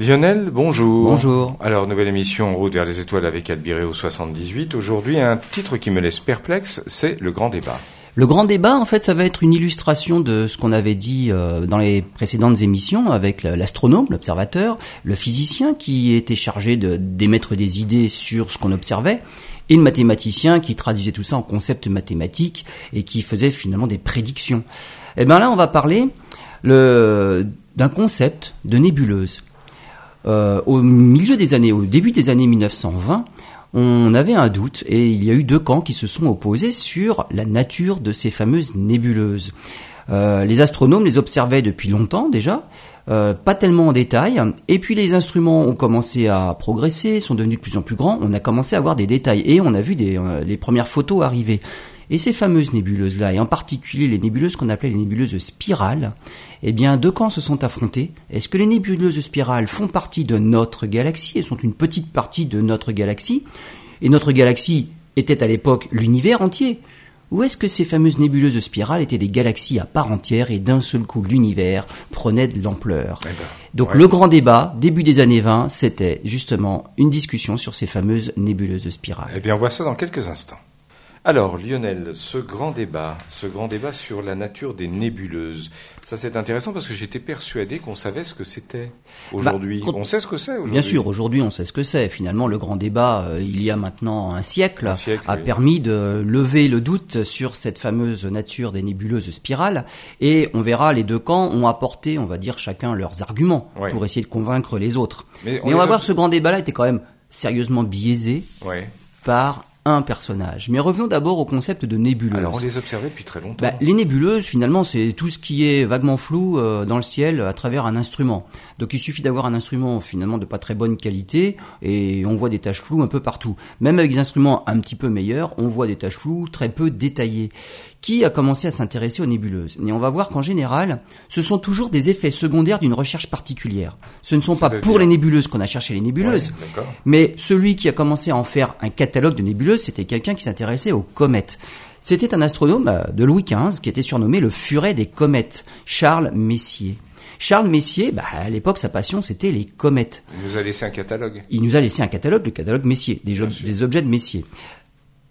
Lionel, bonjour. Bonjour. Alors, nouvelle émission en route vers les étoiles avec Albireo 78. Aujourd'hui, un titre qui me laisse perplexe, c'est le grand débat. Le grand débat, en fait, ça va être une illustration de ce qu'on avait dit euh, dans les précédentes émissions avec l'astronome, l'observateur, le physicien qui était chargé d'émettre des idées sur ce qu'on observait, et le mathématicien qui traduisait tout ça en concepts mathématiques et qui faisait finalement des prédictions. Et eh bien là, on va parler d'un concept de nébuleuse. Euh, au milieu des années, au début des années 1920, on avait un doute et il y a eu deux camps qui se sont opposés sur la nature de ces fameuses nébuleuses. Euh, les astronomes les observaient depuis longtemps déjà, euh, pas tellement en détail, et puis les instruments ont commencé à progresser, sont devenus de plus en plus grands, on a commencé à voir des détails et on a vu des, les premières photos arriver. Et ces fameuses nébuleuses-là, et en particulier les nébuleuses qu'on appelait les nébuleuses spirales, eh bien, deux camps se sont affrontés. Est-ce que les nébuleuses spirales font partie de notre galaxie Elles sont une petite partie de notre galaxie? Et notre galaxie était à l'époque l'univers entier. Ou est-ce que ces fameuses nébuleuses spirales étaient des galaxies à part entière et d'un seul coup l'univers prenait de l'ampleur? Eh ben, Donc le grand débat, début des années 20, c'était justement une discussion sur ces fameuses nébuleuses spirales. Eh bien on voit ça dans quelques instants. Alors Lionel, ce grand débat, ce grand débat sur la nature des nébuleuses, ça c'est intéressant parce que j'étais persuadé qu'on savait ce que c'était aujourd'hui. Bah, on sait ce que c'est aujourd'hui. Bien sûr, aujourd'hui on sait ce que c'est. Finalement, le grand débat, euh, il y a maintenant un siècle, a permis de lever le doute sur cette fameuse nature des nébuleuses spirales. Et on verra, les deux camps ont apporté, on va dire, chacun leurs arguments pour essayer de convaincre les autres. Mais on, va voir, ce grand débat-là était quand même sérieusement biaisé par un personnage. Mais revenons d'abord au concept de nébuleuse. Alors on les observait depuis très longtemps. Bah, les nébuleuses, finalement, c'est tout ce qui est vaguement flou euh, dans le ciel à travers un instrument. Donc il suffit d'avoir un instrument finalement de pas très bonne qualité et on voit des taches floues un peu partout. Même avec des instruments un petit peu meilleurs, on voit des taches floues très peu détaillées. Qui a commencé à s'intéresser aux nébuleuses Et on va voir qu'en général, ce sont toujours des effets secondaires d'une recherche particulière. Ce ne sont pas pour les nébuleuses qu'on a cherché les nébuleuses, mais celui qui a commencé à en faire un catalogue de nébuleuses, c'était quelqu'un qui s'intéressait aux comètes. C'était un astronome euh, de Louis XV qui était surnommé le furet des comètes, Charles Messier. Charles Messier, bah, à l'époque, sa passion, c'était les comètes. Il nous a laissé un catalogue. Il nous a laissé un catalogue, le catalogue Messier, des, des objets de Messier.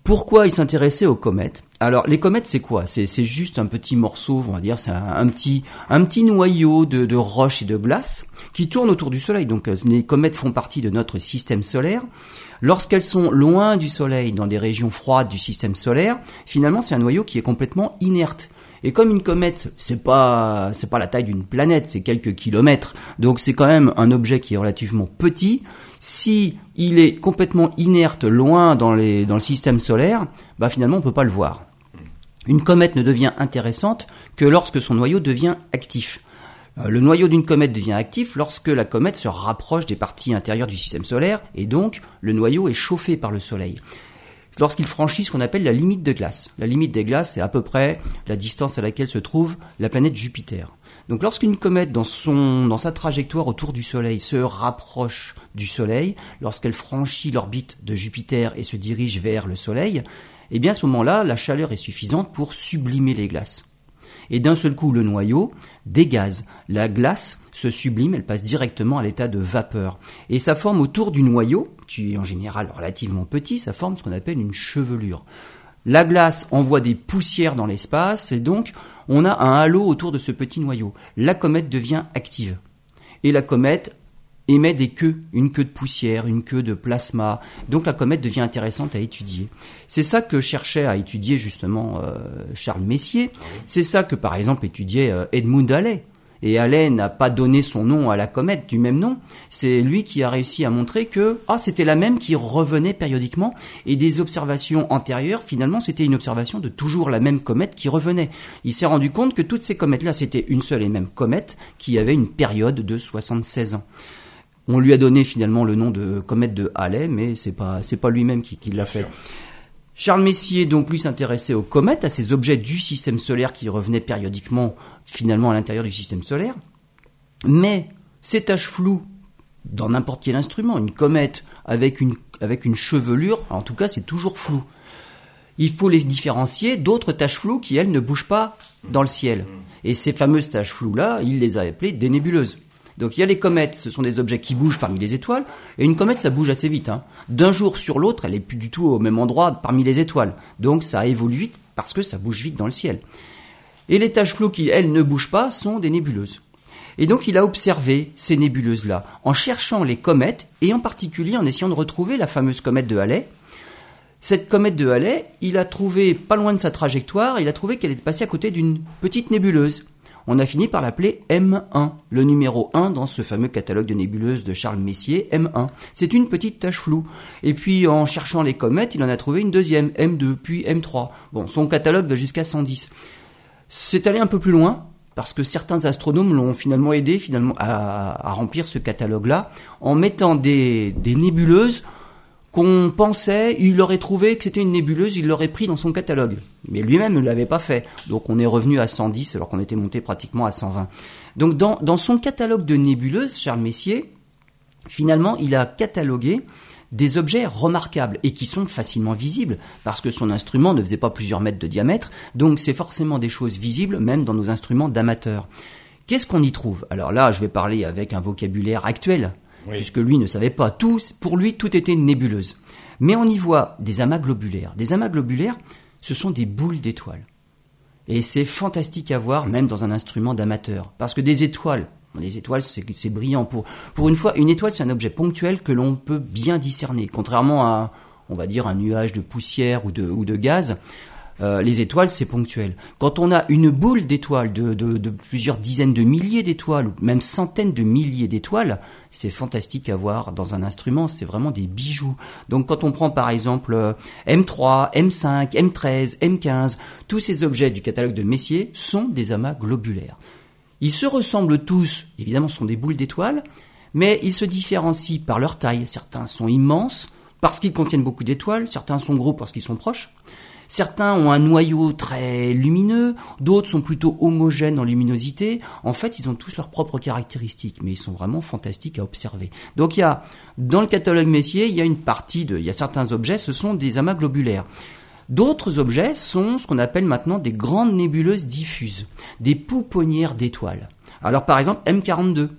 Pourquoi il s'intéressait aux comètes? Alors les comètes c'est quoi? C'est, juste un petit morceau, on va dire, c'est un, petit, noyau de, de roches et de glace qui tourne autour du Soleil. Donc euh, les comètes font partie de notre système solaire. Lorsqu'elles sont loin du Soleil, dans des régions froides du système solaire, finalement c'est un noyau qui est complètement inerte. Et comme une comète, c'est pas c'est pas la taille d'une planète, c'est quelques kilomètres. Donc c'est quand même un objet qui est relativement petit. Si il est complètement inerte loin dans, le système solaire, bah finalement on peut pas le voir. Une comète ne devient intéressante que lorsque son noyau devient actif. Euh, le noyau d'une comète devient actif lorsque la comète se rapproche des parties intérieures du système solaire et donc le noyau est chauffé par le soleil lorsqu'il franchit ce qu'on appelle la limite de glace. La limite des glaces, c'est à peu près la distance à laquelle se trouve la planète Jupiter. Donc lorsqu'une comète dans, son, dans sa trajectoire autour du Soleil se rapproche du Soleil, lorsqu'elle franchit l'orbite de Jupiter et se dirige vers le Soleil, eh bien à ce moment-là, la chaleur est suffisante pour sublimer les glaces. Et d'un seul coup, le noyau dégaze. La glace se sublime, elle passe directement à l'état de vapeur. Et ça forme autour du noyau, qui est en général relativement petit, ça forme ce qu'on appelle une chevelure. La glace envoie des poussières dans l'espace et donc on a un halo autour de ce petit noyau. La comète devient active. Et la comète émet des queues, une queue de poussière, une queue de plasma. Donc la comète devient intéressante à étudier. C'est ça que cherchait à étudier justement euh, Charles Messier. C'est ça que par exemple étudiait euh, Edmund Halley. Et Halley n'a pas donné son nom à la comète du même nom. C'est lui qui a réussi à montrer que ah c'était la même qui revenait périodiquement et des observations antérieures finalement c'était une observation de toujours la même comète qui revenait. Il s'est rendu compte que toutes ces comètes là c'était une seule et même comète qui avait une période de 76 ans. On lui a donné finalement le nom de comète de Halley mais c'est pas c'est pas lui-même qui, qui l'a fait. Charles Messier donc lui s'intéressait aux comètes, à ces objets du système solaire qui revenaient périodiquement finalement à l'intérieur du système solaire. Mais ces taches floues dans n'importe quel instrument, une comète avec une, avec une chevelure, en tout cas c'est toujours flou. Il faut les différencier d'autres taches floues qui, elles, ne bougent pas dans le ciel. Et ces fameuses taches floues-là, il les a appelées des nébuleuses. Donc il y a les comètes, ce sont des objets qui bougent parmi les étoiles, et une comète ça bouge assez vite. Hein. D'un jour sur l'autre, elle est plus du tout au même endroit parmi les étoiles. Donc ça évolue vite parce que ça bouge vite dans le ciel. Et les taches floues qui, elles, ne bougent pas, sont des nébuleuses. Et donc il a observé ces nébuleuses-là en cherchant les comètes et en particulier en essayant de retrouver la fameuse comète de Halley. Cette comète de Halley, il a trouvé, pas loin de sa trajectoire, il a trouvé qu'elle était passée à côté d'une petite nébuleuse. On a fini par l'appeler M1, le numéro 1 dans ce fameux catalogue de nébuleuses de Charles Messier, M1. C'est une petite tache floue. Et puis en cherchant les comètes, il en a trouvé une deuxième, M2, puis M3. Bon, son catalogue va jusqu'à 110. C'est allé un peu plus loin, parce que certains astronomes l'ont finalement aidé finalement à, remplir ce catalogue-là en mettant des, nébuleuses qu'on pensait, il aurait trouvé que c'était une nébuleuse, il l'aurait pris dans son catalogue. Mais lui-même ne l'avait pas fait. Donc on est revenu à 110 alors qu'on était monté pratiquement à 120. Donc dans, dans son catalogue de nébuleuses, Charles Messier, finalement, il a catalogué des objets remarquables et qui sont facilement visibles parce que son instrument ne faisait pas plusieurs mètres de diamètre, donc c'est forcément des choses visibles même dans nos instruments d'amateurs. Qu'est-ce qu'on y trouve? Alors là, je vais parler avec un vocabulaire actuel, puisque lui ne savait pas tout, pour lui tout était nébuleuse. Mais on y voit des amas globulaires. Des amas globulaires, ce sont des boules d'étoiles. Et c'est fantastique à voir, même dans un instrument d'amateur. Parce que des étoiles, les étoiles, c'est brillant. Pour, pour une fois, une étoile, c'est un objet ponctuel que l'on peut bien discerner. Contrairement à, on va dire, un nuage de poussière ou de, ou de gaz, euh, les étoiles, c'est ponctuel. Quand on a une boule d'étoiles, de, de, plusieurs dizaines de milliers d'étoiles, ou même centaines de milliers d'étoiles, c'est fantastique à voir dans un instrument, c'est vraiment des bijoux. Donc quand on prend par exemple M3, M5, M13, M15, tous ces objets du catalogue de Messier sont des amas globulaires. Ils se ressemblent tous, évidemment ce sont des boules d'étoiles, mais ils se différencient par leur taille. Certains sont immenses parce qu'ils contiennent beaucoup d'étoiles, certains sont gros parce qu'ils sont proches. Certains ont un noyau très lumineux, d'autres sont plutôt homogènes en luminosité. En fait, ils ont tous leurs propres caractéristiques, mais ils sont vraiment fantastiques à observer. Donc il y a, dans le catalogue Messier, il y a une partie de, il y a certains objets, ce sont des amas globulaires. D'autres objets sont ce qu'on appelle maintenant des grandes nébuleuses diffuses, des pouponnières d'étoiles. Alors par exemple M42,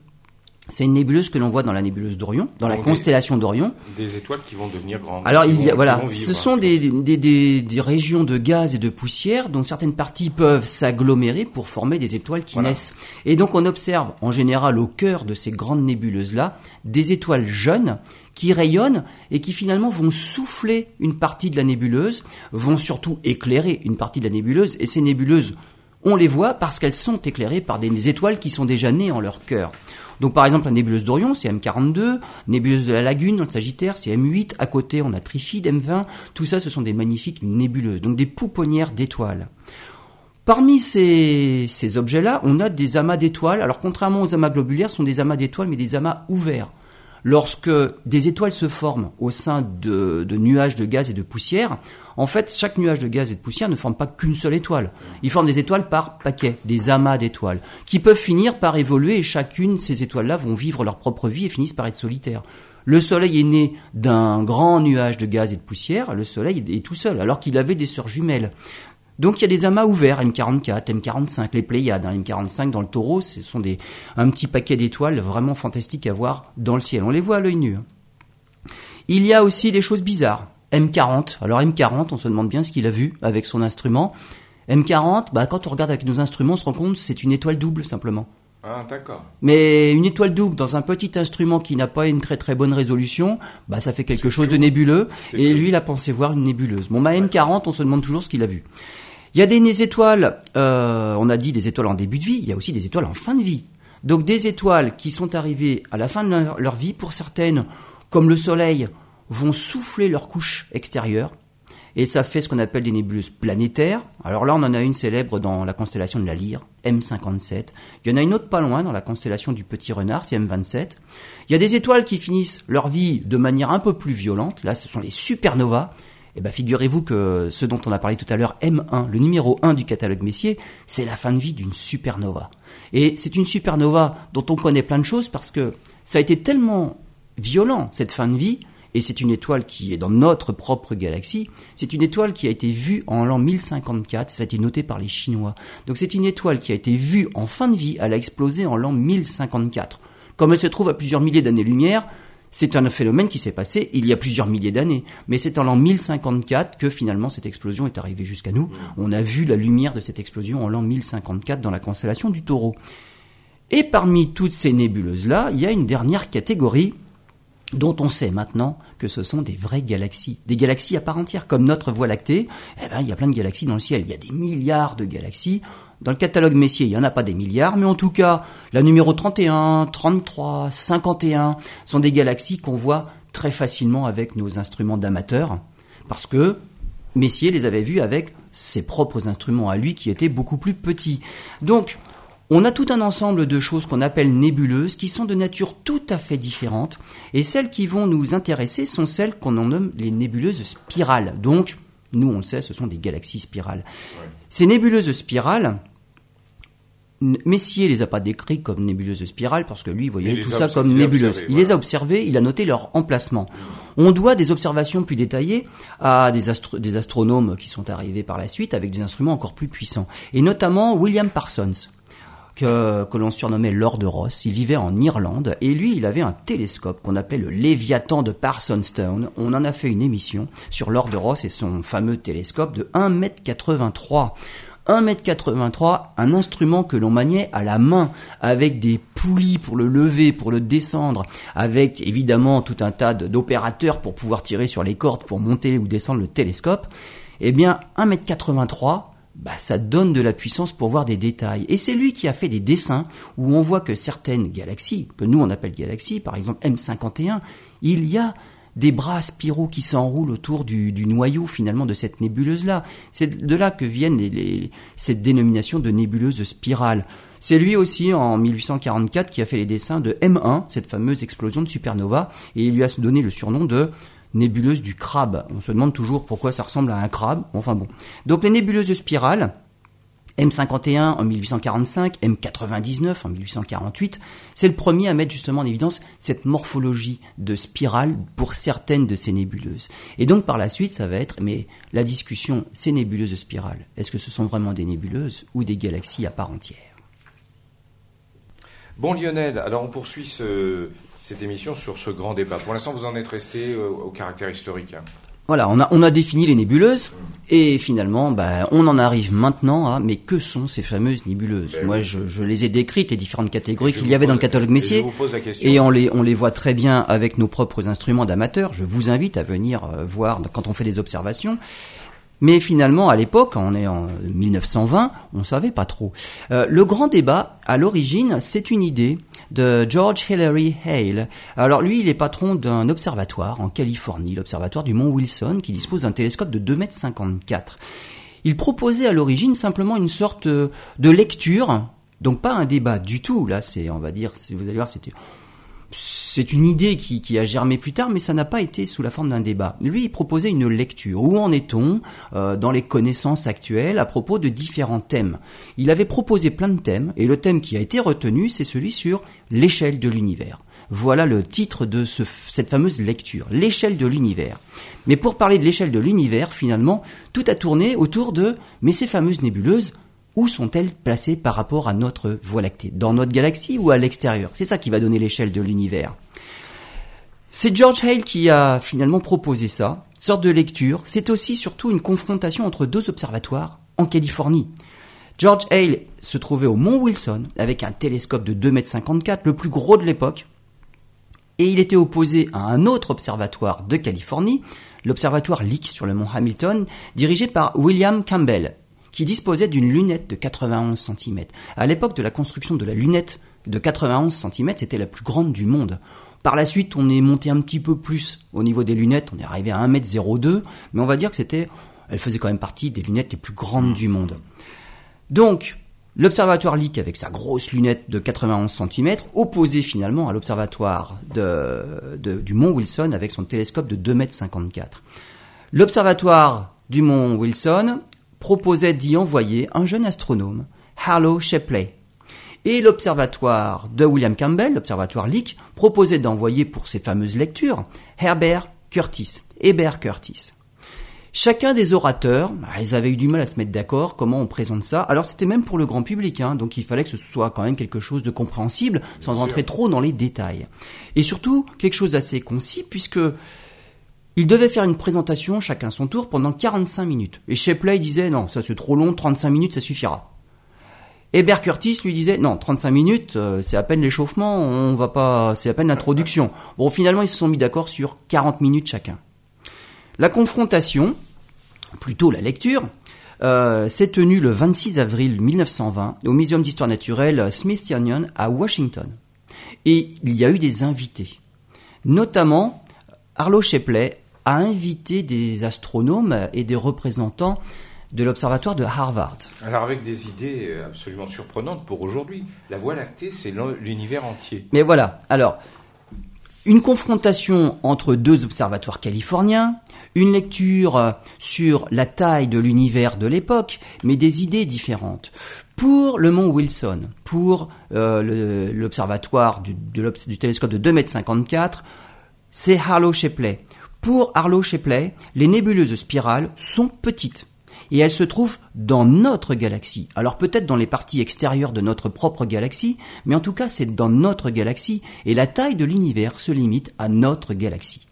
c'est une nébuleuse que l'on voit dans la nébuleuse d'Orion, dans la constellation d'Orion. Des étoiles qui vont devenir grandes. Alors il y a, voilà, ce sont des, des, des, des, régions de gaz et de poussière dont certaines parties peuvent s'agglomérer pour former des étoiles qui naissent. Et donc on observe en général au cœur de ces grandes nébuleuses là des étoiles jeunes qui rayonnent et qui finalement vont souffler une partie de la nébuleuse, vont surtout éclairer une partie de la nébuleuse, et ces nébuleuses, on les voit parce qu'elles sont éclairées par des étoiles qui sont déjà nées en leur cœur. Donc par exemple la nébuleuse d'Orion, c'est M42, nébuleuse de la Lagune dans le Sagittaire, c'est M8, à côté on a Trifide, M20, tout ça ce sont des magnifiques nébuleuses, donc des pouponnières d'étoiles. Parmi ces, ces objets-là, on a des amas d'étoiles. Alors contrairement aux amas globulaires, ce sont des amas d'étoiles, mais des amas ouverts lorsque des étoiles se forment au sein de, nuages de gaz et de poussière, en fait, chaque nuage de gaz et de poussière ne forme pas qu'une seule étoile. Il forme des étoiles par paquets, des amas d'étoiles, qui peuvent finir par évoluer et chacune ces étoiles-là vont vivre leur propre vie et finissent par être solitaires. Le Soleil est né d'un grand nuage de gaz et de poussière, le Soleil est tout seul, alors qu'il avait des sœurs jumelles. Donc il y a des amas ouverts, M44, M45, les Pléiades, hein, M45 dans le taureau, ce sont des, un petit paquet d'étoiles vraiment fantastiques à voir dans le ciel. On les voit à l'œil nu. Hein. Il y a aussi des choses bizarres. M40, alors M40, on se demande bien ce qu'il a vu avec son instrument. M40, bah, quand on regarde avec nos instruments, on se rend compte que c'est une étoile double simplement. Ah, d'accord. Mais une étoile double dans un petit instrument qui n'a pas une très très bonne résolution, bah ça fait quelque chose de nébuleux. Et lui, il a pensé voir une nébuleuse. Bon, bah M40, on se demande toujours ce qu'il a vu. Il y a des étoiles, euh, on a dit des étoiles en début de vie, il y a aussi des étoiles en fin de vie. Donc des étoiles qui sont arrivées à la fin de leur, vie, pour certaines, comme le Soleil, vont souffler leur couche extérieure, et ça fait ce qu'on appelle des nébuleuses planétaires. Alors là, on en a une célèbre dans la constellation de la Lyre, M57. Il y en a une autre pas loin dans la constellation du Petit Renard, c'est M27. Il y a des étoiles qui finissent leur vie de manière un peu plus violente. Là, ce sont les supernovas. Eh bien, figurez-vous que ce dont on a parlé tout à l'heure, M1, le numéro 1 du catalogue Messier, c'est la fin de vie d'une supernova. Et c'est une supernova dont on connaît plein de choses parce que ça a été tellement violent, cette fin de vie, et c'est une étoile qui est dans notre propre galaxie, c'est une étoile qui a été vue en l'an 1054, ça a été noté par les Chinois. Donc c'est une étoile qui a été vue en fin de vie, elle a explosé en l'an 1054. Comme elle se trouve à plusieurs milliers d'années-lumière, c'est un phénomène qui s'est passé il y a plusieurs milliers d'années. Mais c'est en l'an 1054 que finalement cette explosion est arrivée jusqu'à nous. On a vu la lumière de cette explosion en l'an 1054 dans la constellation du taureau. Et parmi toutes ces nébuleuses-là, il y a une dernière catégorie dont on sait maintenant que ce sont des vraies galaxies, des galaxies à part entière, comme notre Voie lactée. Eh ben, il y a plein de galaxies dans le ciel. Il y a des milliards de galaxies. Dans le catalogue Messier, il n'y en a pas des milliards, mais en tout cas, la numéro 31, 33, 51 sont des galaxies qu'on voit très facilement avec nos instruments d'amateurs, parce que Messier les avait vues avec ses propres instruments à lui qui étaient beaucoup plus petits. Donc, on a tout un ensemble de choses qu'on appelle nébuleuses qui sont de nature tout à fait différente et celles qui vont nous intéresser sont celles qu'on nomme les nébuleuses spirales. Donc, nous on le sait, ce sont des galaxies spirales. Ces nébuleuses spirales, Messier les a pas décrites comme nébuleuses spirales parce que lui il voyait tout ça comme nébuleuses. Il les a observées, il a noté leur emplacement. On doit des observations plus détaillées à des, des astronomes qui sont arrivés par la suite avec des instruments encore plus puissants. Et notamment William Parsons que, l'on surnommait Lord Ross. Il vivait en Irlande et lui, il avait un télescope qu'on appelait le Léviathan de Parsonstown. On en a fait une émission sur Lord Ross et son fameux télescope de 1m83. 1m83, un instrument que l'on maniait à la main, avec des poulies pour le lever, pour le descendre, avec évidemment tout un tas d'opérateurs pour pouvoir tirer sur les cordes pour monter ou descendre le télescope. Eh bien, 1m83, bah, ça donne de la puissance pour voir des détails. Et c'est lui qui a fait des dessins où on voit que certaines galaxies, que nous on appelle galaxies, par exemple M51, il y a des bras spiraux qui s'enroulent autour du, noyau finalement de cette nébuleuse-là. C'est de là que viennent les, cette dénomination de nébuleuse spirale. C'est lui aussi en 1844 qui a fait les dessins de M1, cette fameuse explosion de supernova, et il lui a donné le surnom de nébuleuse du crabe. On se demande toujours pourquoi ça ressemble à un crabe. Enfin bon. Donc les nébuleuses spirales, M51 en 1845, M99 en 1848, c'est le premier à mettre justement en évidence cette morphologie de spirale pour certaines de ces nébuleuses. Et donc par la suite, ça va être, mais la discussion, ces nébuleuses spirales, est-ce que ce sont vraiment des nébuleuses ou des galaxies à part entière? Bon Lionel, alors on poursuit ce, cette émission sur ce grand débat. Pour l'instant, vous en êtes resté euh, au caractère historique. Hein. Voilà, on a, on a défini les nébuleuses et finalement, bah, on en arrive maintenant à mais que sont ces fameuses nébuleuses ben Moi, je, je, les ai décrites, les différentes catégories qu'il y avait dans le catalogue Messier, et, et on les, on les voit très bien avec nos propres instruments d'amateurs. Je vous invite à venir euh, voir quand on fait des observations. Mais finalement, à l'époque, on est en 1920, on savait pas trop. Euh, le grand débat, à l'origine, c'est une idée de George Hilary Hale. Alors lui, il est patron d'un observatoire en Californie, l'observatoire du Mont Wilson, qui dispose d'un télescope de 2,54 m. Il proposait à l'origine simplement une sorte de lecture, donc pas un débat du tout. Là, c'est, on va dire, vous allez voir, c'était c'est une idée qui, a germé plus tard, mais ça n'a pas été sous la forme d'un débat. Lui, il proposait une lecture. Où en est-on euh, dans les connaissances actuelles à propos de différents thèmes? Il avait proposé plein de thèmes, et le thème qui a été retenu, c'est celui sur l'échelle de l'univers. Voilà le titre de cette fameuse lecture, l'échelle de l'univers. Mais pour parler de l'échelle de l'univers, finalement, tout a tourné autour de mais ces fameuses nébuleuses, où sont-elles placées par rapport à notre Voie lactée? Dans notre galaxie ou à l'extérieur? C'est ça qui va donner l'échelle de l'univers. C'est George Hale qui a finalement proposé ça, sorte de lecture. C'est aussi surtout une confrontation entre deux observatoires en Californie. George Hale se trouvait au Mont Wilson avec un télescope de 2,54 m, le plus gros de l'époque. Et il était opposé à un autre observatoire de Californie, l'observatoire Lick sur le mont Hamilton, dirigé par William Campbell, qui disposait d'une lunette de 91 cm. À l'époque de la construction de la lunette de 91 cm, c'était la plus grande du monde. Par la suite, on est monté un petit peu plus au niveau des lunettes, on est arrivé à 1m02, mais on va dire que c'était, elle faisait quand même partie des lunettes les plus grandes du monde. Donc, l'observatoire Lick avec sa grosse lunette de 91 cm, opposé finalement à l'observatoire du Mont Wilson avec son télescope de 2,54 m. L'observatoire du Mont Wilson proposait d'y envoyer un jeune astronome, Harlow Shapley. Et l'observatoire de William Campbell, l'observatoire Lick, proposait d'envoyer pour ses fameuses lectures Herbert Curtis, Herbert Curtis. Chacun des orateurs, bah, ils avaient eu du mal à se mettre d'accord comment on présente ça. Alors c'était même pour le grand public, hein, donc il fallait que ce soit quand même quelque chose de compréhensible, sans rentrer trop dans les détails. Et surtout quelque chose d'assez concis, puisque ils devaient faire une présentation chacun son tour pendant 45 minutes. Et Shepley disait non, ça c'est trop long, 35 minutes ça suffira. Et Bert Curtis lui disait non, 35 minutes, euh, c'est à peine l'échauffement, on va pas, c'est à peine l'introduction. Bon, finalement, ils se sont mis d'accord sur 40 minutes chacun. La confrontation, plutôt la lecture, euh, s'est tenue le 26 avril 1920 au Muséum d'histoire naturelle Smithsonian à Washington. Et il y a eu des invités. Notamment, Arlo Shepley a invité des astronomes et des représentants de l'observatoire de Harvard. Alors avec des idées euh, absolument surprenantes pour aujourd'hui. La Voie lactée, c'est l'univers entier. Mais voilà, alors, une confrontation entre deux observatoires californiens, une lecture euh, sur la taille de l'univers de l'époque, mais des idées différentes. Pour le mont Wilson, pour euh, l'observatoire du, du, télescope de 2,54 m, c'est Harlow Shapley. Pour Harlow Shapley, les nébuleuses spirales sont petites et elle se trouve dans notre galaxie. Alors peut-être dans les parties extérieures de notre propre galaxie, mais en tout cas c'est dans notre galaxie, et la taille de l'univers se limite à notre galaxie.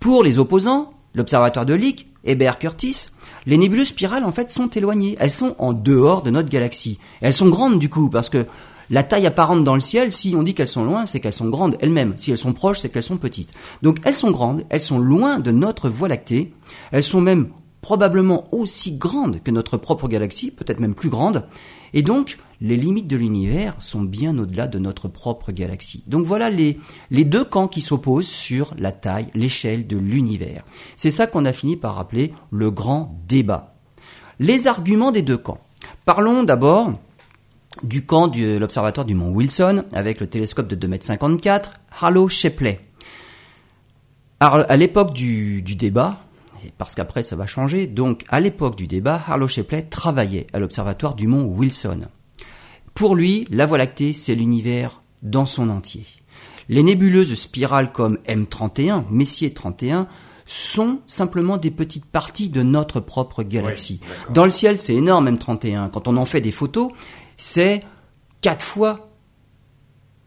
Pour les opposants, l'observatoire de Lick, Hébert Curtis, les nébuleuses spirales en fait sont éloignées, elles sont en dehors de notre galaxie. elles sont grandes du coup, parce que la taille apparente dans le ciel, si on dit qu'elles sont loin, c'est qu'elles sont grandes elles-mêmes. Si elles sont proches, c'est qu'elles sont petites. Donc elles sont grandes, elles sont loin de notre Voie lactée, elles sont même probablement aussi grande que notre propre galaxie, peut-être même plus grande, et donc les limites de l'univers sont bien au-delà de notre propre galaxie. Donc voilà les, les deux camps qui s'opposent sur la taille, l'échelle de l'univers. C'est ça qu'on a fini par appeler le grand débat. Les arguments des deux camps. Parlons d'abord du camp de l'observatoire du mont Wilson avec le télescope de 2,54 m, Harlow Shapley. À l'époque du, du débat, parce qu'après ça va changer. Donc, à l'époque du débat, Harlow Shapley travaillait à l'observatoire du mont Wilson. Pour lui, la Voie lactée, c'est l'univers dans son entier. Les nébuleuses spirales comme M31, Messier 31, sont simplement des petites parties de notre propre galaxie. Dans le ciel, c'est énorme M31. Quand on en fait des photos, c'est quatre fois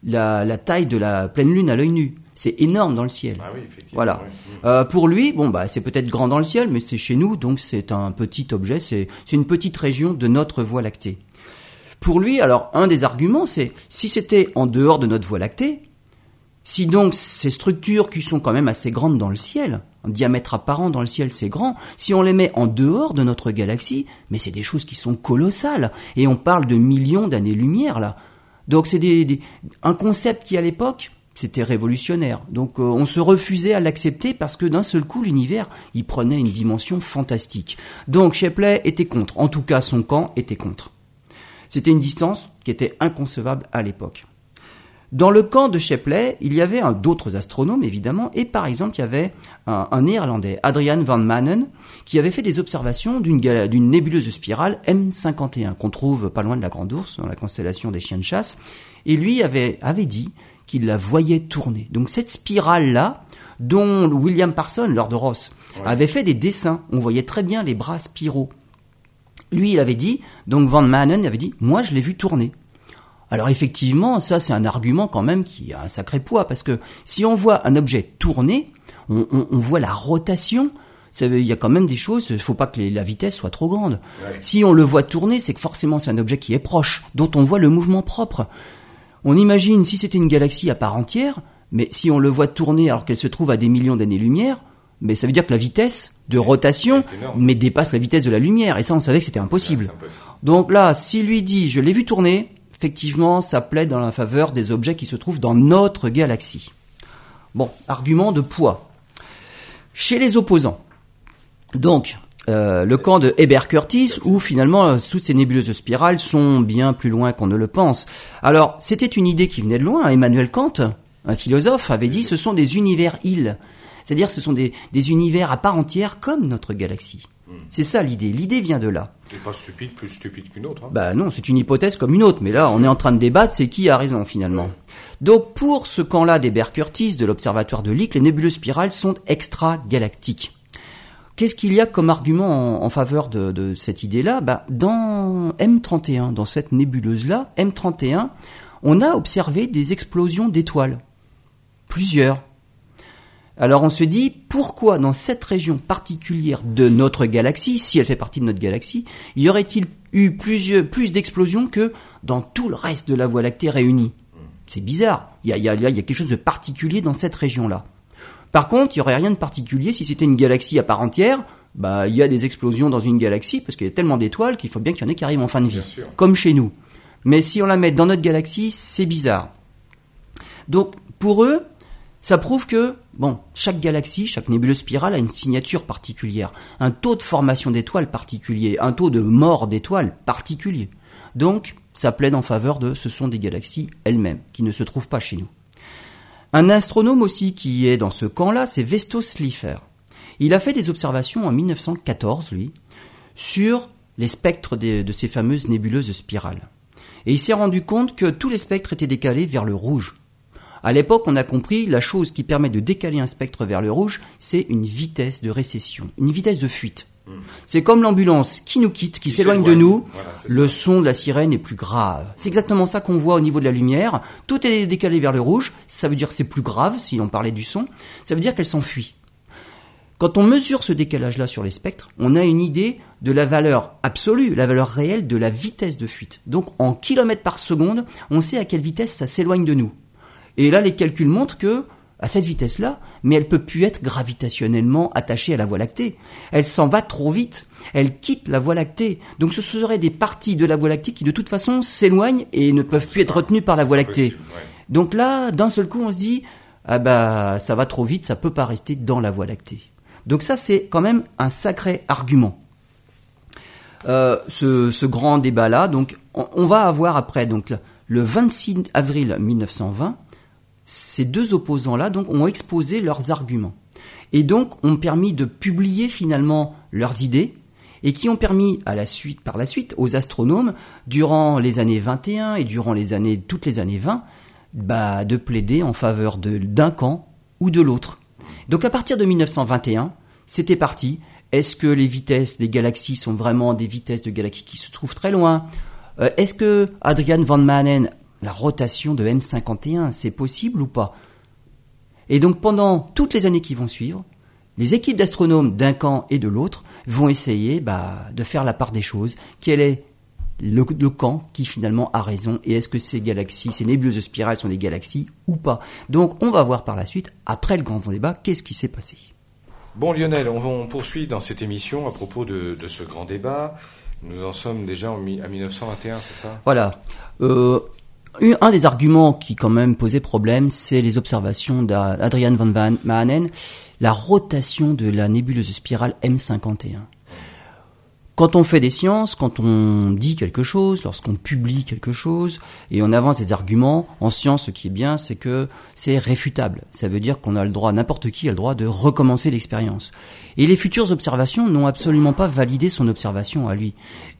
la, la taille de la pleine lune à l'œil nu. C'est énorme dans le ciel. Ah voilà. Euh, pour lui, bon bah c'est peut-être grand dans le ciel, mais c'est chez nous, donc c'est un petit objet, c'est une petite région de notre Voie lactée. Pour lui, alors un des arguments, c'est si c'était en dehors de notre Voie lactée, si donc ces structures qui sont quand même assez grandes dans le ciel, diamètre apparent dans le ciel c'est grand, si on les met en dehors de notre galaxie, mais c'est des choses qui sont colossales, et on parle de millions d'années-lumière là. Donc c'est des, un concept qui à l'époque c'était révolutionnaire. Donc euh, on se refusait à l'accepter parce que d'un seul coup l'univers il prenait une dimension fantastique. Donc Shapley était contre, en tout cas son camp était contre. C'était une distance qui était inconcevable à l'époque. Dans le camp de Shapley, il y avait d'autres astronomes évidemment, et par exemple il y avait un, néerlandais, Adrian van Manen, qui avait fait des observations d'une nébuleuse spirale M51 qu'on trouve pas loin de la Grande Ourse, dans la constellation des chiens de chasse, et lui avait, avait dit qu'il la voyait tourner. Donc cette spirale-là, dont William Parson, lors de Ross, avait fait des dessins, on voyait très bien les bras spiraux. Lui, il avait dit, donc Van Manen avait dit, moi je l'ai vu tourner. Alors effectivement, ça c'est un argument quand même qui a un sacré poids, parce que si on voit un objet tourner, on, voit la rotation, il y a quand même des choses, il ne faut pas que la vitesse soit trop grande. Si on le voit tourner, c'est que forcément c'est un objet qui est proche, dont on voit le mouvement propre. On imagine si c'était une galaxie à part entière, mais si on le voit tourner alors qu'elle se trouve à des millions d'années-lumière, mais ça veut dire que la vitesse de rotation mais dépasse la vitesse de la lumière. Et ça, on savait que c'était impossible. Donc là, s'il lui dit je l'ai vu tourner, effectivement, ça plaide dans la faveur des objets qui se trouvent dans notre galaxie. Bon, argument de poids. Chez les opposants. Donc, euh, le camp de Hébert Curtis, où finalement euh, toutes ces nébuleuses spirales sont bien plus loin qu'on ne le pense. Alors, c'était une idée qui venait de loin. Emmanuel Kant, un philosophe, avait dit ce sont des univers-îles. C'est-à-dire ce sont des, univers à part entière comme notre galaxie. C'est ça l'idée. L'idée vient de là. C'est pas stupide, plus stupide qu'une autre. Hein. Bah non, c'est une hypothèse comme une autre. Mais là, on est en train de débattre, c'est qui a raison finalement. Donc pour ce camp-là d'Hébert Curtis, de l'observatoire de Lick, les nébuleuses spirales sont extra-galactiques. Qu'est-ce qu'il y a comme argument en, faveur de, cette idée-là? Bah, Dans M31, dans cette nébuleuse-là, M31, on a observé des explosions d'étoiles. Plusieurs. Alors on se dit, pourquoi dans cette région particulière de notre galaxie, si elle fait partie de notre galaxie, y aurait-il eu plus d'explosions que dans tout le reste de la Voie lactée réunie? C'est bizarre. Il y, a, quelque chose de particulier dans cette région-là. Par contre, il n'y aurait rien de particulier si c'était une galaxie à part entière. Bah, il y a des explosions dans une galaxie parce qu'il y a tellement d'étoiles qu'il faut bien qu'il y en ait qui arrivent en fin de vie, comme chez nous. Mais si on la met dans notre galaxie, c'est bizarre. Donc, pour eux, ça prouve que, bon, chaque galaxie, chaque nébuleuse spirale a une signature particulière, un taux de formation d'étoiles particulier, un taux de mort d'étoiles particulier. Donc, ça plaide en faveur de ce sont des galaxies elles-mêmes, qui ne se trouvent pas chez nous. Un astronome aussi qui est dans ce camp-là, c'est Vestos Slipher. Il a fait des observations en 1914, lui, sur les spectres de ces fameuses nébuleuses spirales. Et il s'est rendu compte que tous les spectres étaient décalés vers le rouge. À l'époque, on a compris la chose qui permet de décaler un spectre vers le rouge, c'est une vitesse de récession, une vitesse de fuite. Hmm. C'est comme l'ambulance qui nous quitte, qui, s'éloigne de nous. le son de la sirène est plus grave. C'est exactement ça qu'on voit au niveau de la lumière. Tout est décalé vers le rouge. Ça veut dire que c'est plus grave, si on parlait du son. Ça veut dire qu'elle s'enfuit. Quand on mesure ce décalage-là sur les spectres, on a une idée de la valeur absolue, la valeur réelle de la vitesse de fuite. Donc en kilomètres par seconde, on sait à quelle vitesse ça s'éloigne de nous. Et là, les calculs montrent que, à cette vitesse-là, mais elle peut plus être gravitationnellement attachée à la Voie lactée. Elle s'en va trop vite. Elle quitte la Voie lactée. Donc ce seraient des parties de la Voie lactée qui de toute façon s'éloignent et ne peuvent plus être retenues par la Voie lactée. Donc là, d'un seul coup, on se dit, ah bah, ça va trop vite, ça peut pas rester dans la Voie lactée. Donc ça, c'est quand même un sacré argument. Euh, ce, grand débat-là, donc on, va avoir après donc le 26 avril 1920 ces deux opposants-là donc ont exposé leurs arguments et donc ont permis de publier finalement leurs idées et qui ont permis à la suite, par la suite, aux astronomes, durant les années 21 et durant les années, toutes les années 20, bah, de plaider en faveur d'un camp ou de l'autre. Donc à partir de 1921, c'était parti. Est-ce que les vitesses des galaxies sont vraiment des vitesses de galaxies qui se trouvent très loin? Euh, Est-ce que Adrian van Manen la rotation de M51, c'est possible ou pas? Et donc pendant toutes les années qui vont suivre, les équipes d'astronomes d'un camp et de l'autre vont essayer bah, de faire la part des choses. Quel est le, camp qui finalement a raison? Et est-ce que ces galaxies, ces nébuleuses spirales sont des galaxies ou pas? Donc on va voir par la suite, après le grand débat, qu'est-ce qui s'est passé. Bon Lionel, on, poursuit dans cette émission à propos de, ce grand débat. Nous en sommes déjà en, à 1921, c'est ça? Voilà. Euh, un des arguments qui quand même posait problème, c'est les observations d'Adrian van Maanen, la rotation de la nébuleuse spirale M51. Quand on fait des sciences, quand on dit quelque chose, lorsqu'on publie quelque chose, et on avance des arguments, en science, ce qui est bien, c'est que c'est réfutable. Ça veut dire qu'on a le droit, n'importe qui a le droit de recommencer l'expérience. Et les futures observations n'ont absolument pas validé son observation à lui.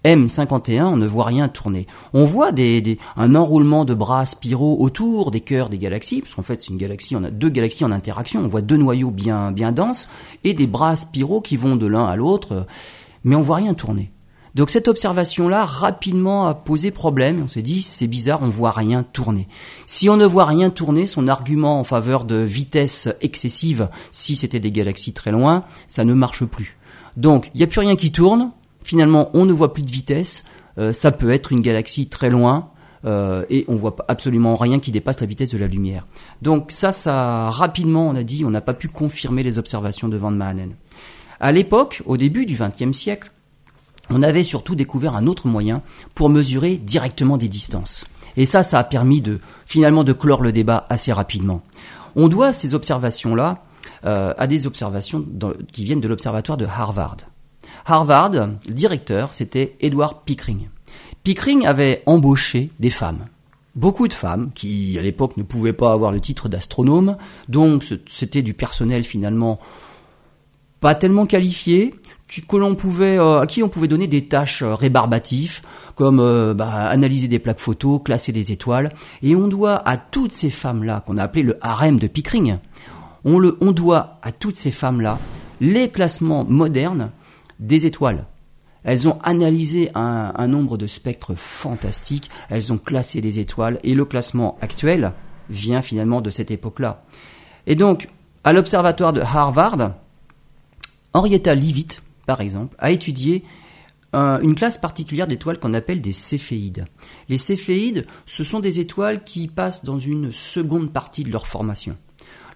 M51, on ne voit rien tourner. On voit des, un enroulement de bras spiraux autour des cœurs des galaxies, parce qu'en fait c'est une galaxie, on a deux galaxies en interaction, on voit deux noyaux bien, bien denses, et des bras spiraux qui vont de l'un à l'autre mais on voit rien tourner. Donc cette observation-là rapidement a posé problème. On s'est dit c'est bizarre, on voit rien tourner. Si on ne voit rien tourner, son argument en faveur de vitesse excessive, si c'était des galaxies très loin, ça ne marche plus. Donc il n'y a plus rien qui tourne. Finalement, on ne voit plus de vitesse. Euh, ça peut être une galaxie très loin. Euh, et on voit absolument rien qui dépasse la vitesse de la lumière. Donc ça, ça rapidement, on a dit, on n'a pas pu confirmer les observations de Van Maanen. À l'époque, au début du XXe siècle, on avait surtout découvert un autre moyen pour mesurer directement des distances. Et ça, ça a permis de finalement de clore le débat assez rapidement. On doit ces observations-là euh, à des observations qui viennent de l'observatoire de Harvard. Harvard, le directeur, c'était Edward Pickering. Pickering avait embauché des femmes. Beaucoup de femmes qui, à l'époque, ne pouvaient pas avoir le titre d'astronome, donc c'était du personnel finalement pas tellement qualifiés, que l'on pouvait, euh, à qui on pouvait donner des tâches euh, rébarbatives, comme euh, bah, analyser des plaques photos, classer des étoiles. Et on doit à toutes ces femmes-là, qu'on a appelé le harem de Pickering, on, le, on doit à toutes ces femmes-là les classements modernes des étoiles. Elles ont analysé un, un, nombre de spectres fantastiques, elles ont classé les étoiles, et le classement actuel vient finalement de cette époque-là. Et donc, à l'observatoire de Harvard, Henrietta Leavitt, par exemple, a étudié une classe particulière d'étoiles qu'on appelle des céphéides. Les céphéides, ce sont des étoiles qui passent dans une seconde partie de leur formation.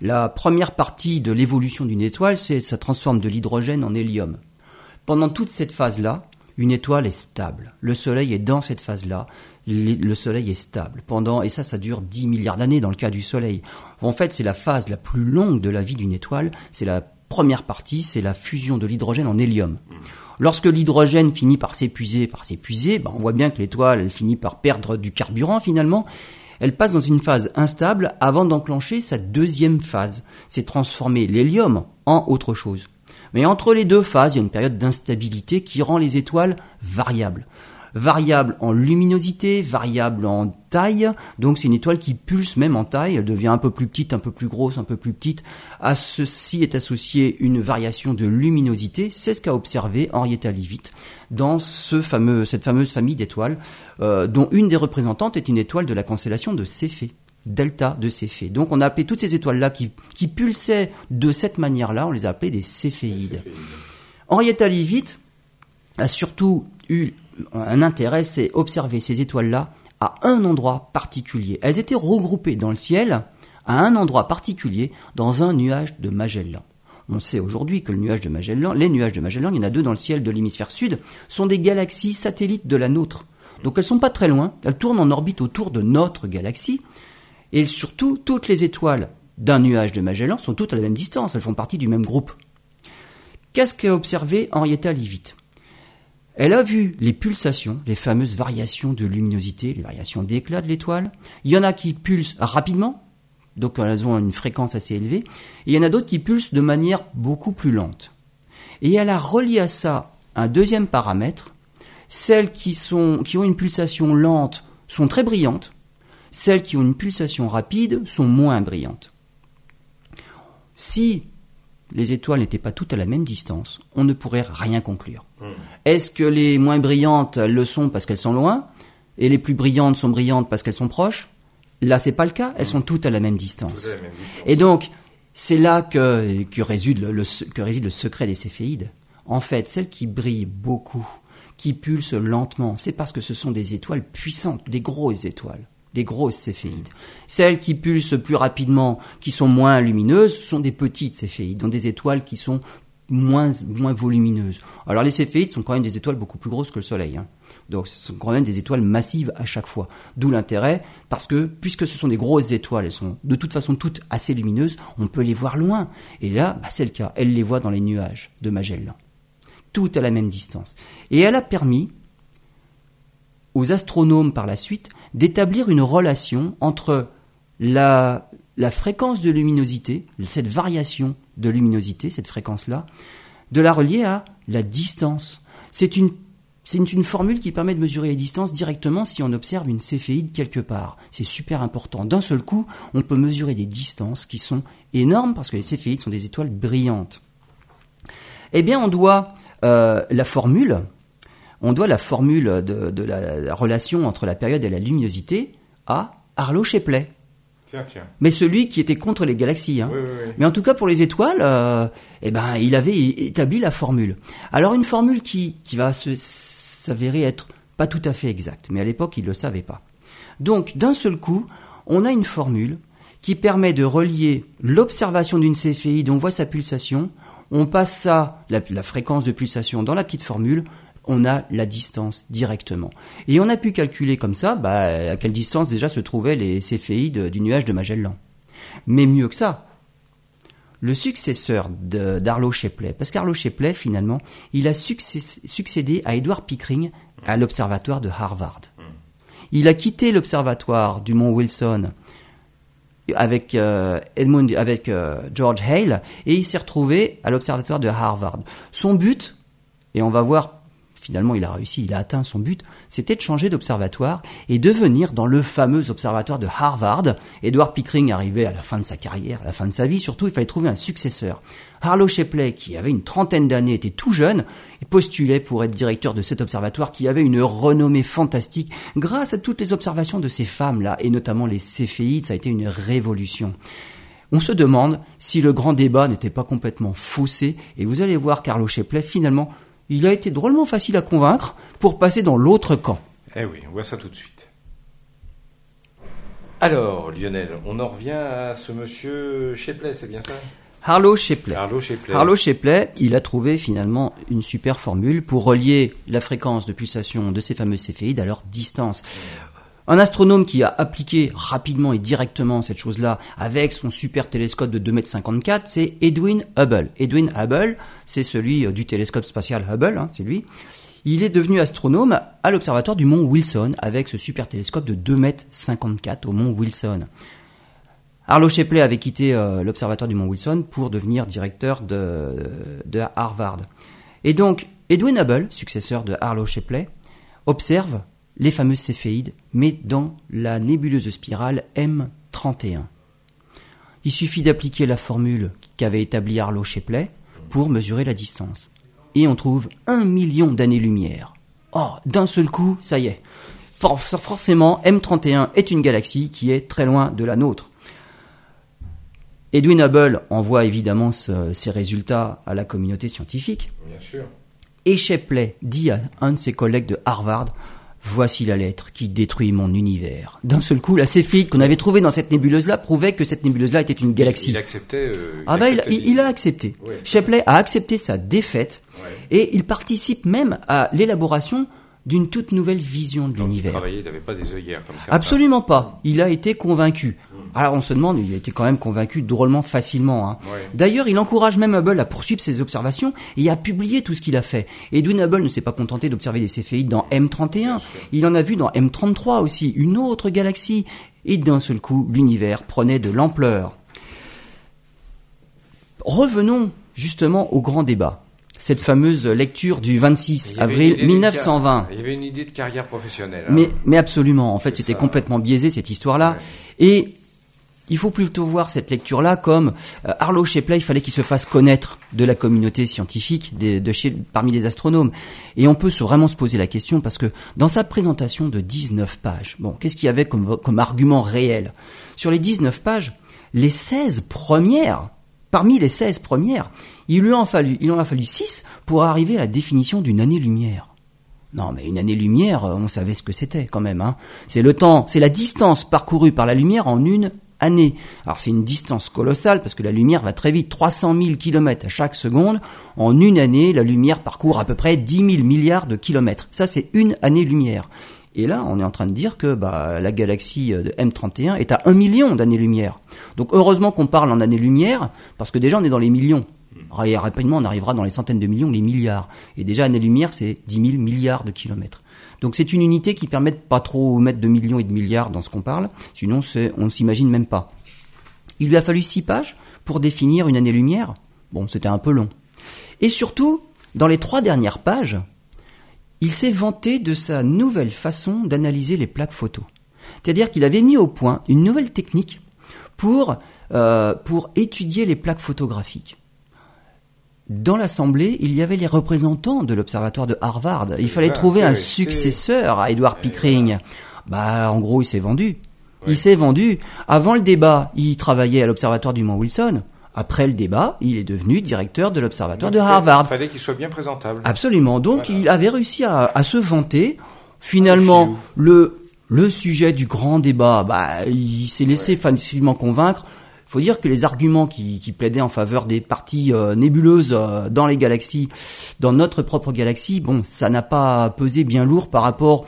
La première partie de l'évolution d'une étoile, c'est ça transforme de l'hydrogène en hélium. Pendant toute cette phase-là, une étoile est stable. Le Soleil est dans cette phase-là. Le Soleil est stable. Pendant, et ça, ça dure 10 milliards d'années dans le cas du Soleil. En fait, c'est la phase la plus longue de la vie d'une étoile. C'est la première partie, c'est la fusion de l'hydrogène en hélium. Lorsque l'hydrogène finit par s'épuiser, par s'épuiser, ben on voit bien que l'étoile elle finit par perdre du carburant finalement. Elle passe dans une phase instable avant d'enclencher sa deuxième phase. C'est transformer l'hélium en autre chose. Mais entre les deux phases, il y a une période d'instabilité qui rend les étoiles variables variable en luminosité, variable en taille. Donc c'est une étoile qui pulse même en taille. Elle devient un peu plus petite, un peu plus grosse, un peu plus petite. À ceci est associée une variation de luminosité. C'est ce qu'a observé Henrietta Leavitt dans ce fameux, cette fameuse famille d'étoiles, euh, dont une des représentantes est une étoile de la constellation de Céphée delta de Céphée. Donc on a appelé toutes ces étoiles-là qui, qui pulsaient de cette manière-là, on les a appelées des céphéides. Henrietta Leavitt a surtout eu un intérêt, c'est observer ces étoiles-là à un endroit particulier. Elles étaient regroupées dans le ciel à un endroit particulier dans un nuage de Magellan. On sait aujourd'hui que le nuage de Magellan, les nuages de Magellan, il y en a deux dans le ciel de l'hémisphère sud, sont des galaxies satellites de la nôtre. Donc elles sont pas très loin, elles tournent en orbite autour de notre galaxie, et surtout, toutes les étoiles d'un nuage de Magellan sont toutes à la même distance, elles font partie du même groupe. Qu'est-ce qu'a observé Henrietta Leavitt? Elle a vu les pulsations, les fameuses variations de luminosité, les variations d'éclat de l'étoile. Il y en a qui pulsent rapidement, donc elles ont une fréquence assez élevée, et il y en a d'autres qui pulsent de manière beaucoup plus lente. Et elle a relié à ça un deuxième paramètre. Celles qui, qui ont une pulsation lente sont très brillantes, celles qui ont une pulsation rapide sont moins brillantes. Si les étoiles n'étaient pas toutes à la même distance, on ne pourrait rien conclure. Hmm. Est-ce que les moins brillantes le sont parce qu'elles sont loin et les plus brillantes sont brillantes parce qu'elles sont proches? Là, c'est pas le cas. Elles hmm. sont toutes à la même distance. Et donc, c'est là que, que, réside le, que réside le secret des céphéides. En fait, celles qui brillent beaucoup, qui pulsent lentement, c'est parce que ce sont des étoiles puissantes, des grosses étoiles des grosses céphéides. Celles qui pulsent plus rapidement, qui sont moins lumineuses, sont des petites céphéides, donc des étoiles qui sont moins, volumineuses. Alors les céphéides sont quand même des étoiles beaucoup plus grosses que le Soleil. Hein. Donc ce sont quand même des étoiles massives à chaque fois. D'où l'intérêt, parce que puisque ce sont des grosses étoiles, elles sont de toute façon toutes assez lumineuses, on peut les voir loin. Et là, bah, c'est le cas. Elle les voit dans les nuages de Magellan. Tout à la même distance. Et elle a permis aux astronomes par la suite d'établir une relation entre la fréquence de luminosité, cette variation de luminosité, cette fréquence-là, de la relier à la distance. C'est une, formule qui permet de mesurer les distances directement si on observe une céphéide quelque part. C'est super important. D'un seul coup, on peut mesurer des distances qui sont énormes parce que les céphéides sont des étoiles brillantes. Eh bien, on doit euh, la formule on doit la formule de, la, relation entre la période et la luminosité à Arlo Shapley. Mais celui qui était contre les galaxies. Hein. Mais en tout cas pour les étoiles, euh, eh ben il avait établi la formule. Alors une formule qui, qui va s'avérer être pas tout à fait exacte, mais à l'époque il ne le savait pas. Donc d'un seul coup, on a une formule qui permet de relier l'observation d'une céphéide, on voit sa pulsation, on passe ça, la, la fréquence de pulsation dans la petite formule, on a la distance directement. Et on a pu calculer comme ça bah, à quelle distance déjà se trouvaient les céphéides du nuage de Magellan. Mais mieux que ça, le successeur d'Arlo Shapley, parce qu'Arlo Shapley, finalement, il a succédé à Edward Pickering à l'observatoire de Harvard. Il a quitté l'observatoire du mont Wilson avec euh, Edmund, avec euh, George Hale, et il s'est retrouvé à l'observatoire de Harvard. Son but, et on va voir finalement il a réussi, il a atteint son but, c'était de changer d'observatoire et de venir dans le fameux observatoire de Harvard. Edward Pickering arrivait à la fin de sa carrière, à la fin de sa vie, surtout il fallait trouver un successeur. Harlow Shapley, qui avait une trentaine d'années, était tout jeune, et postulait pour être directeur de cet observatoire qui avait une renommée fantastique grâce à toutes les observations de ces femmes-là, et notamment les céphéides, ça a été une révolution. On se demande si le grand débat n'était pas complètement faussé, et vous allez voir Carlo Shapley, finalement, il a été drôlement facile à convaincre pour passer dans l'autre camp. Eh oui, on voit ça tout de suite. Alors, Lionel, on en revient à ce monsieur Shapley, c'est bien ça? Harlow Shapley. Harlow Shapley. il a trouvé finalement une super formule pour relier la fréquence de pulsation de ces fameux céphéides à leur distance. Un astronome qui a appliqué rapidement et directement cette chose-là avec son super télescope de 2,54 m, c'est Edwin Hubble. Edwin Hubble, c'est celui euh, du télescope spatial Hubble, hein, c'est lui. Il est devenu astronome à l'observatoire du mont Wilson avec ce super télescope de 2,54 m au mont Wilson. Arlo Shapley avait quitté euh, l'observatoire du mont Wilson pour devenir directeur de, de, Harvard. Et donc, Edwin Hubble, successeur de Arlo Shapley, observe les fameuses céphéides, mais dans la nébuleuse spirale M31. Il suffit d'appliquer la formule qu'avait établie Arlo Shapley pour mesurer la distance. Et on trouve un million d'années-lumière. Oh, d'un seul coup, ça y est. forcément, M31 est une galaxie qui est très loin de la nôtre. Edwin Hubble envoie évidemment ses résultats à la communauté scientifique. Bien sûr. Et Shapley dit à un de ses collègues de Harvard Voici la lettre qui détruit mon univers. D'un seul coup, la céphéide qu'on avait trouvée dans cette nébuleuse-là prouvait que cette nébuleuse-là était une galaxie. Il, acceptait. Euh, ah ben, il, a accepté. Shapley a accepté sa défaite et il participe même à l'élaboration d'une toute nouvelle vision de l'univers. Il n'avait pas des œillères comme ça. Absolument pas. Il a été convaincu. Alors on se demande, il a été quand même convaincu drôlement facilement. Hein. D'ailleurs, il encourage même Hubble à poursuivre ses observations et à publier tout ce qu'il a fait. Edwin Hubble ne s'est pas contenté d'observer des céphéides dans M31, il en a vu dans M33 aussi, une autre galaxie. Et d'un seul coup, l'univers prenait de l'ampleur. Revenons justement au grand débat cette fameuse lecture du 26 avril 1920. Il y avait une idée de carrière professionnelle. Hein. Mais, mais absolument, en fait, c'était complètement biaisé cette histoire-là. Et il faut plutôt voir cette lecture-là comme euh, Arlo Shapley, il fallait qu'il se fasse connaître de la communauté scientifique, de, chez, parmi les astronomes. Et on peut se, vraiment se poser la question parce que dans sa présentation de 19 pages, bon, qu'est-ce qu'il y avait comme, comme argument réel? Sur les 19 pages, les 16 premières, parmi les 16 premières, il lui en il a fallu 6 pour arriver à la définition d'une année-lumière. Non, mais une année-lumière, on savait ce que c'était quand même. Hein. C'est le temps, c'est la distance parcourue par la lumière en une année. Alors c'est une distance colossale parce que la lumière va très vite, 300 000 kilomètres à chaque seconde. En une année, la lumière parcourt à peu près 10 000 milliards de kilomètres. Ça, c'est une année-lumière. Et là, on est en train de dire que bah, la galaxie de M31 est à 1 million d'années-lumière. Donc heureusement qu'on parle en années-lumière, parce que déjà on est dans les millions. Rapidement, on arrivera dans les centaines de millions, les milliards. Et déjà, année-lumière, c'est 10 000 milliards de kilomètres. Donc c'est une unité qui permet de pas trop mettre de millions et de milliards dans ce qu'on parle, sinon on ne s'imagine même pas. Il lui a fallu six pages pour définir une année-lumière. Bon, c'était un peu long. Et surtout, dans les trois dernières pages, il s'est vanté de sa nouvelle façon d'analyser les plaques photo. C'est-à-dire qu'il avait mis au point une nouvelle technique pour, euh, pour étudier les plaques photographiques dans l'Assemblée, il y avait les représentants de l'Observatoire de Harvard. Il fallait trouver un successeur à Edward Pickering. Bah, en gros, il s'est vendu. Il s'est vendu. Avant le débat, il travaillait à l'Observatoire du Mont Wilson. Après le débat, il est devenu directeur de l'Observatoire de Harvard. Il fallait qu'il soit bien présentable. Absolument. Donc, il avait réussi à, se vanter. Finalement, le, le sujet du grand débat, bah, il s'est laissé facilement convaincre faut dire que les arguments qui, qui plaidaient en faveur des parties euh, nébuleuses euh, dans les galaxies, dans notre propre galaxie, bon, ça n'a pas pesé bien lourd par rapport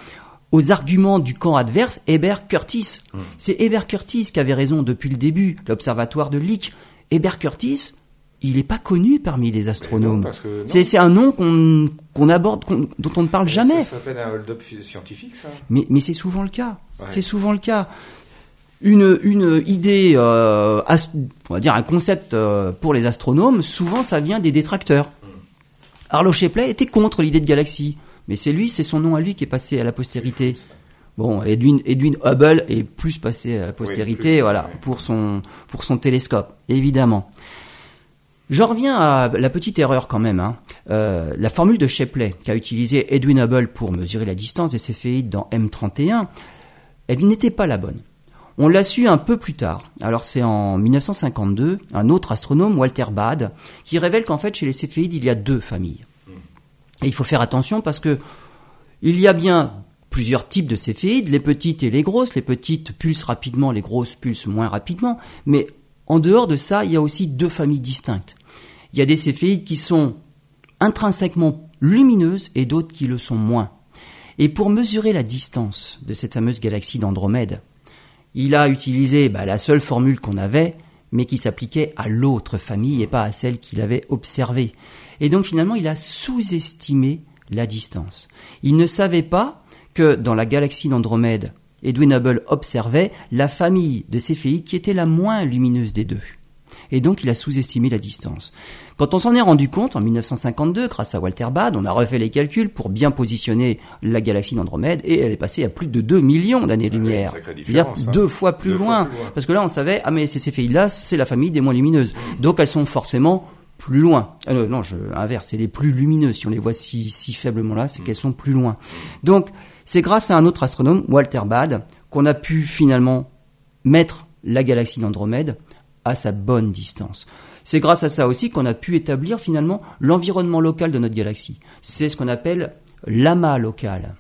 aux arguments du camp adverse, Hébert Curtis. Hmm. C'est Hébert Curtis qui avait raison depuis le début, l'observatoire de Lick. Hébert Curtis, il n'est pas connu parmi les astronomes. C'est un nom qu'on aborde, dont on ne parle jamais. Ça s'appelle un hold-up scientifique, ça Mais, mais c'est souvent le cas. C'est souvent le cas une, une idée, euh, on va dire un concept euh, pour les astronomes, souvent ça vient des détracteurs. Arlo Shapley était contre l'idée de galaxie. mais c'est lui, c'est son nom à lui qui est passé à la postérité. Bon, Edwin, Edwin Hubble est plus passé à la postérité, voilà, pour son pour son télescope, évidemment. J'en reviens à la petite erreur quand même. Hein. Euh, la formule de Shapley qu'a utilisé Edwin Hubble pour mesurer la distance des céphéides dans M31, elle n'était pas la bonne. On l'a su un peu plus tard. Alors c'est en 1952, un autre astronome, Walter Bade, qui révèle qu'en fait chez les céphéides il y a deux familles. Et il faut faire attention parce que il y a bien plusieurs types de céphéides, les petites et les grosses. Les petites pulsent rapidement, les grosses pulsent moins rapidement. Mais en dehors de ça, il y a aussi deux familles distinctes. Il y a des céphéides qui sont intrinsèquement lumineuses et d'autres qui le sont moins. Et pour mesurer la distance de cette fameuse galaxie d'Andromède, il a utilisé bah, la seule formule qu'on avait, mais qui s'appliquait à l'autre famille et pas à celle qu'il avait observée. Et donc finalement, il a sous-estimé la distance. Il ne savait pas que dans la galaxie d'Andromède, Edwin Hubble observait la famille de céphéides qui était la moins lumineuse des deux et donc il a sous-estimé la distance. Quand on s'en est rendu compte en 1952, grâce à Walter Bade, on a refait les calculs pour bien positionner la galaxie d'Andromède et elle est passée à plus de 2 millions d'années-lumière. C'est-à-dire hein. deux, fois plus, loin, Parce que là, on savait, ah mais ces céphéides-là, c'est la famille des moins lumineuses. Donc elles sont forcément plus loin. Euh, non, je inverse, c'est les plus lumineuses. Si on les voit si, si faiblement là, c'est mm. qu'elles sont plus loin. Donc, c'est grâce à un autre astronome, Walter Bade, qu'on a pu finalement mettre la galaxie d'Andromède à sa bonne distance. C'est grâce à ça aussi qu'on a pu établir finalement l'environnement local de notre galaxie. C'est ce qu'on appelle l'amas local.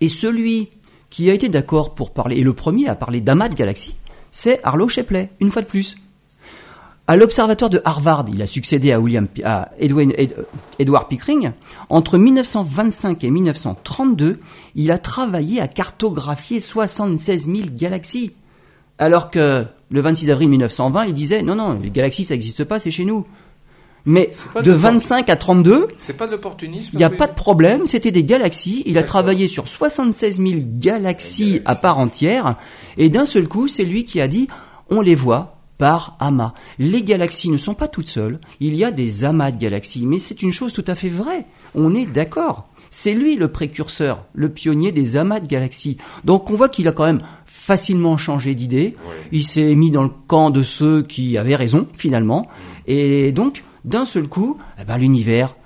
Et celui qui a été d'accord pour parler, et le premier à parler d'amas de galaxie, c'est Arlo Shapley, une fois de plus. À l'observatoire de Harvard, il a succédé à, William, à Edward Pickering. Entre 1925 et 1932, il a travaillé à cartographier 76 000 galaxies. Alors que le 26 avril 1920, il disait non, non, les galaxies, ça n'existe pas, c'est chez nous. Mais de, 25 à 32, c'est pas de l'opportunisme. Il n'y a pas de problème, c'était des galaxies. Il a travaillé sur 76 000 galaxies à part entière, et d'un seul coup, c'est lui qui a dit on les voit par amas. Les galaxies ne sont pas toutes seules. Il y a des amas de galaxies, mais c'est une chose tout à fait vraie. On est d'accord. C'est lui le précurseur, le pionnier des amas de galaxies. Donc on voit qu'il a quand même facilement changé d'idée. Il s'est mis dans le camp de ceux qui avaient raison, finalement. Et donc, d'un seul coup, eh ben, l'univers,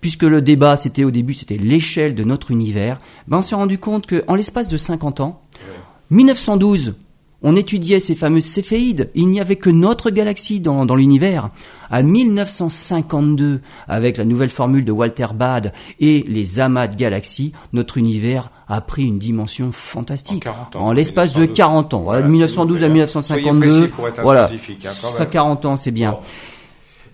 puisque le débat, c'était au début, c'était l'échelle de notre univers, ben, on s'est rendu compte qu'en l'espace de 50 ans, 1912, on étudiait ces fameuses céphéides. Il n'y avait que notre galaxie dans, dans l'univers. À 1952, avec la nouvelle formule de Walter Bade et les amas de galaxies, notre univers a pris une dimension fantastique. En, l'espace de 40 ans. de 1912 à 1952. Voilà. Hein, ça, 40 ans, c'est bien.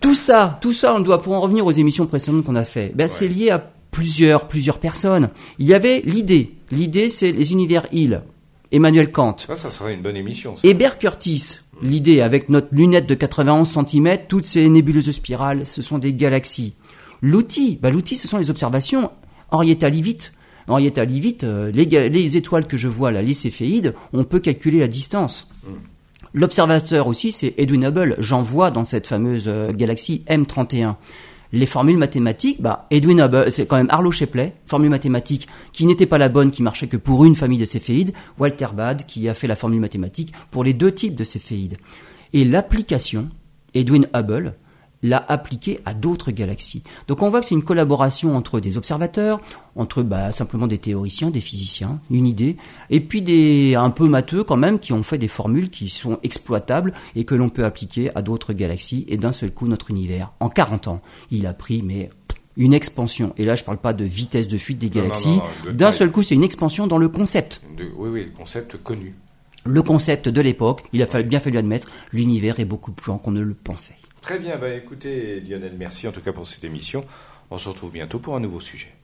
Tout ça, tout ça, on doit, pour en revenir aux émissions précédentes qu'on a fait, ben, c'est lié à plusieurs, plusieurs personnes. Il y avait l'idée. L'idée, c'est les univers Hill. Emmanuel Kant. Ça, ça serait une bonne émission. Hébert Curtis. L'idée, avec notre lunette de 91 cm, toutes ces nébuleuses spirales, ce sont des galaxies. L'outil, bah, l'outil, ce sont les observations. Henrietta Leavitt. Henrietta Leavitt, euh, les, les, étoiles que je vois là, les céphéides, on peut calculer la distance. Hmm. L'observateur aussi, c'est Edwin Hubble. J'en vois dans cette fameuse euh, galaxie M31 les formules mathématiques, bah, Edwin Hubble, c'est quand même Arlo Shapley, formule mathématique qui n'était pas la bonne, qui marchait que pour une famille de céphéides, Walter Bade qui a fait la formule mathématique pour les deux types de céphéides. Et l'application, Edwin Hubble, l'a appliqué à d'autres galaxies. Donc on voit que c'est une collaboration entre des observateurs, entre bah, simplement des théoriciens, des physiciens, une idée, et puis des un peu matheux quand même qui ont fait des formules qui sont exploitables et que l'on peut appliquer à d'autres galaxies. Et d'un seul coup, notre univers, en 40 ans, il a pris mais une expansion. Et là, je ne parle pas de vitesse de fuite des galaxies. D'un seul coup, c'est une expansion dans le concept. oui, oui, le concept connu. Le concept de l'époque, il a bien fallu admettre, l'univers est beaucoup plus grand qu'on ne le pensait. Très bien, bah écoutez Lionel, merci en tout cas pour cette émission. On se retrouve bientôt pour un nouveau sujet.